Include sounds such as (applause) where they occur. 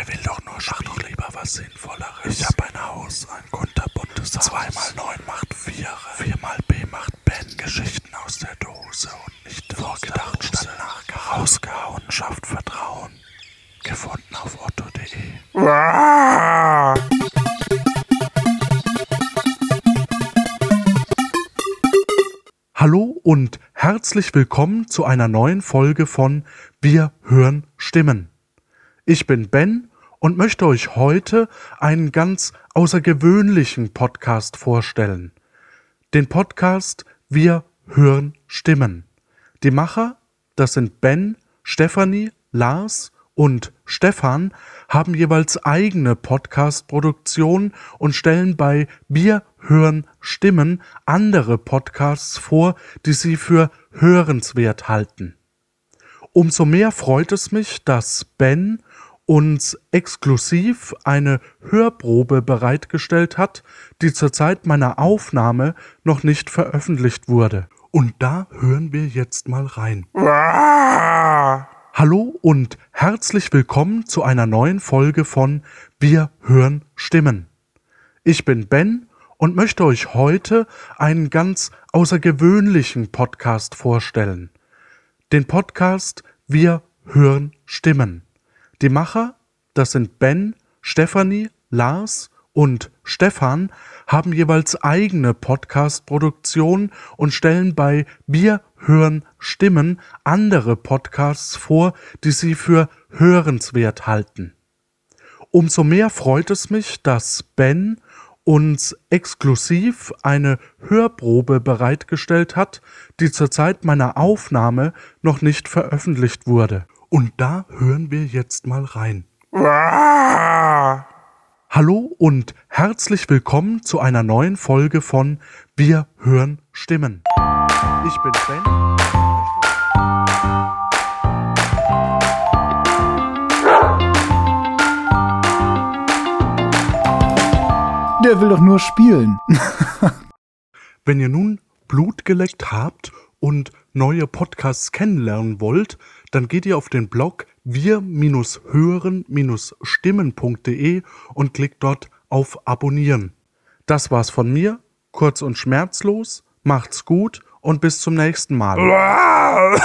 Der will doch nur, mach doch lieber was Sinnvolleres. Ich hab ein Haus, ein kunterbuntes Haus. Zweimal neun macht vier. Viermal B macht Ben. Geschichten aus der Dose und nicht vorgedacht statt nachgehauen. Rausgehauen schafft Vertrauen. Gefunden auf otto.de. Hallo und herzlich willkommen zu einer neuen Folge von Wir hören Stimmen. Ich bin Ben und möchte euch heute einen ganz außergewöhnlichen Podcast vorstellen. Den Podcast Wir hören Stimmen. Die Macher, das sind Ben, Stefanie, Lars und Stefan, haben jeweils eigene Podcast-Produktionen und stellen bei Wir hören Stimmen andere Podcasts vor, die sie für hörenswert halten. Umso mehr freut es mich, dass Ben uns exklusiv eine Hörprobe bereitgestellt hat, die zur Zeit meiner Aufnahme noch nicht veröffentlicht wurde. Und da hören wir jetzt mal rein. Hallo und herzlich willkommen zu einer neuen Folge von Wir hören Stimmen. Ich bin Ben und möchte euch heute einen ganz außergewöhnlichen Podcast vorstellen. Den Podcast Wir hören Stimmen. Die Macher, das sind Ben, Stefanie, Lars und Stefan, haben jeweils eigene Podcast-Produktionen und stellen bei Wir hören Stimmen andere Podcasts vor, die sie für hörenswert halten. Umso mehr freut es mich, dass Ben uns exklusiv eine Hörprobe bereitgestellt hat, die zur Zeit meiner Aufnahme noch nicht veröffentlicht wurde. Und da hören wir jetzt mal rein. Hallo und herzlich willkommen zu einer neuen Folge von Wir hören Stimmen. Ich bin Ben. Der will doch nur spielen. (laughs) Wenn ihr nun Blut geleckt habt und neue Podcasts kennenlernen wollt, dann geht ihr auf den Blog wir-hören-stimmen.de und klickt dort auf Abonnieren. Das war's von mir, kurz und schmerzlos, macht's gut und bis zum nächsten Mal. (laughs)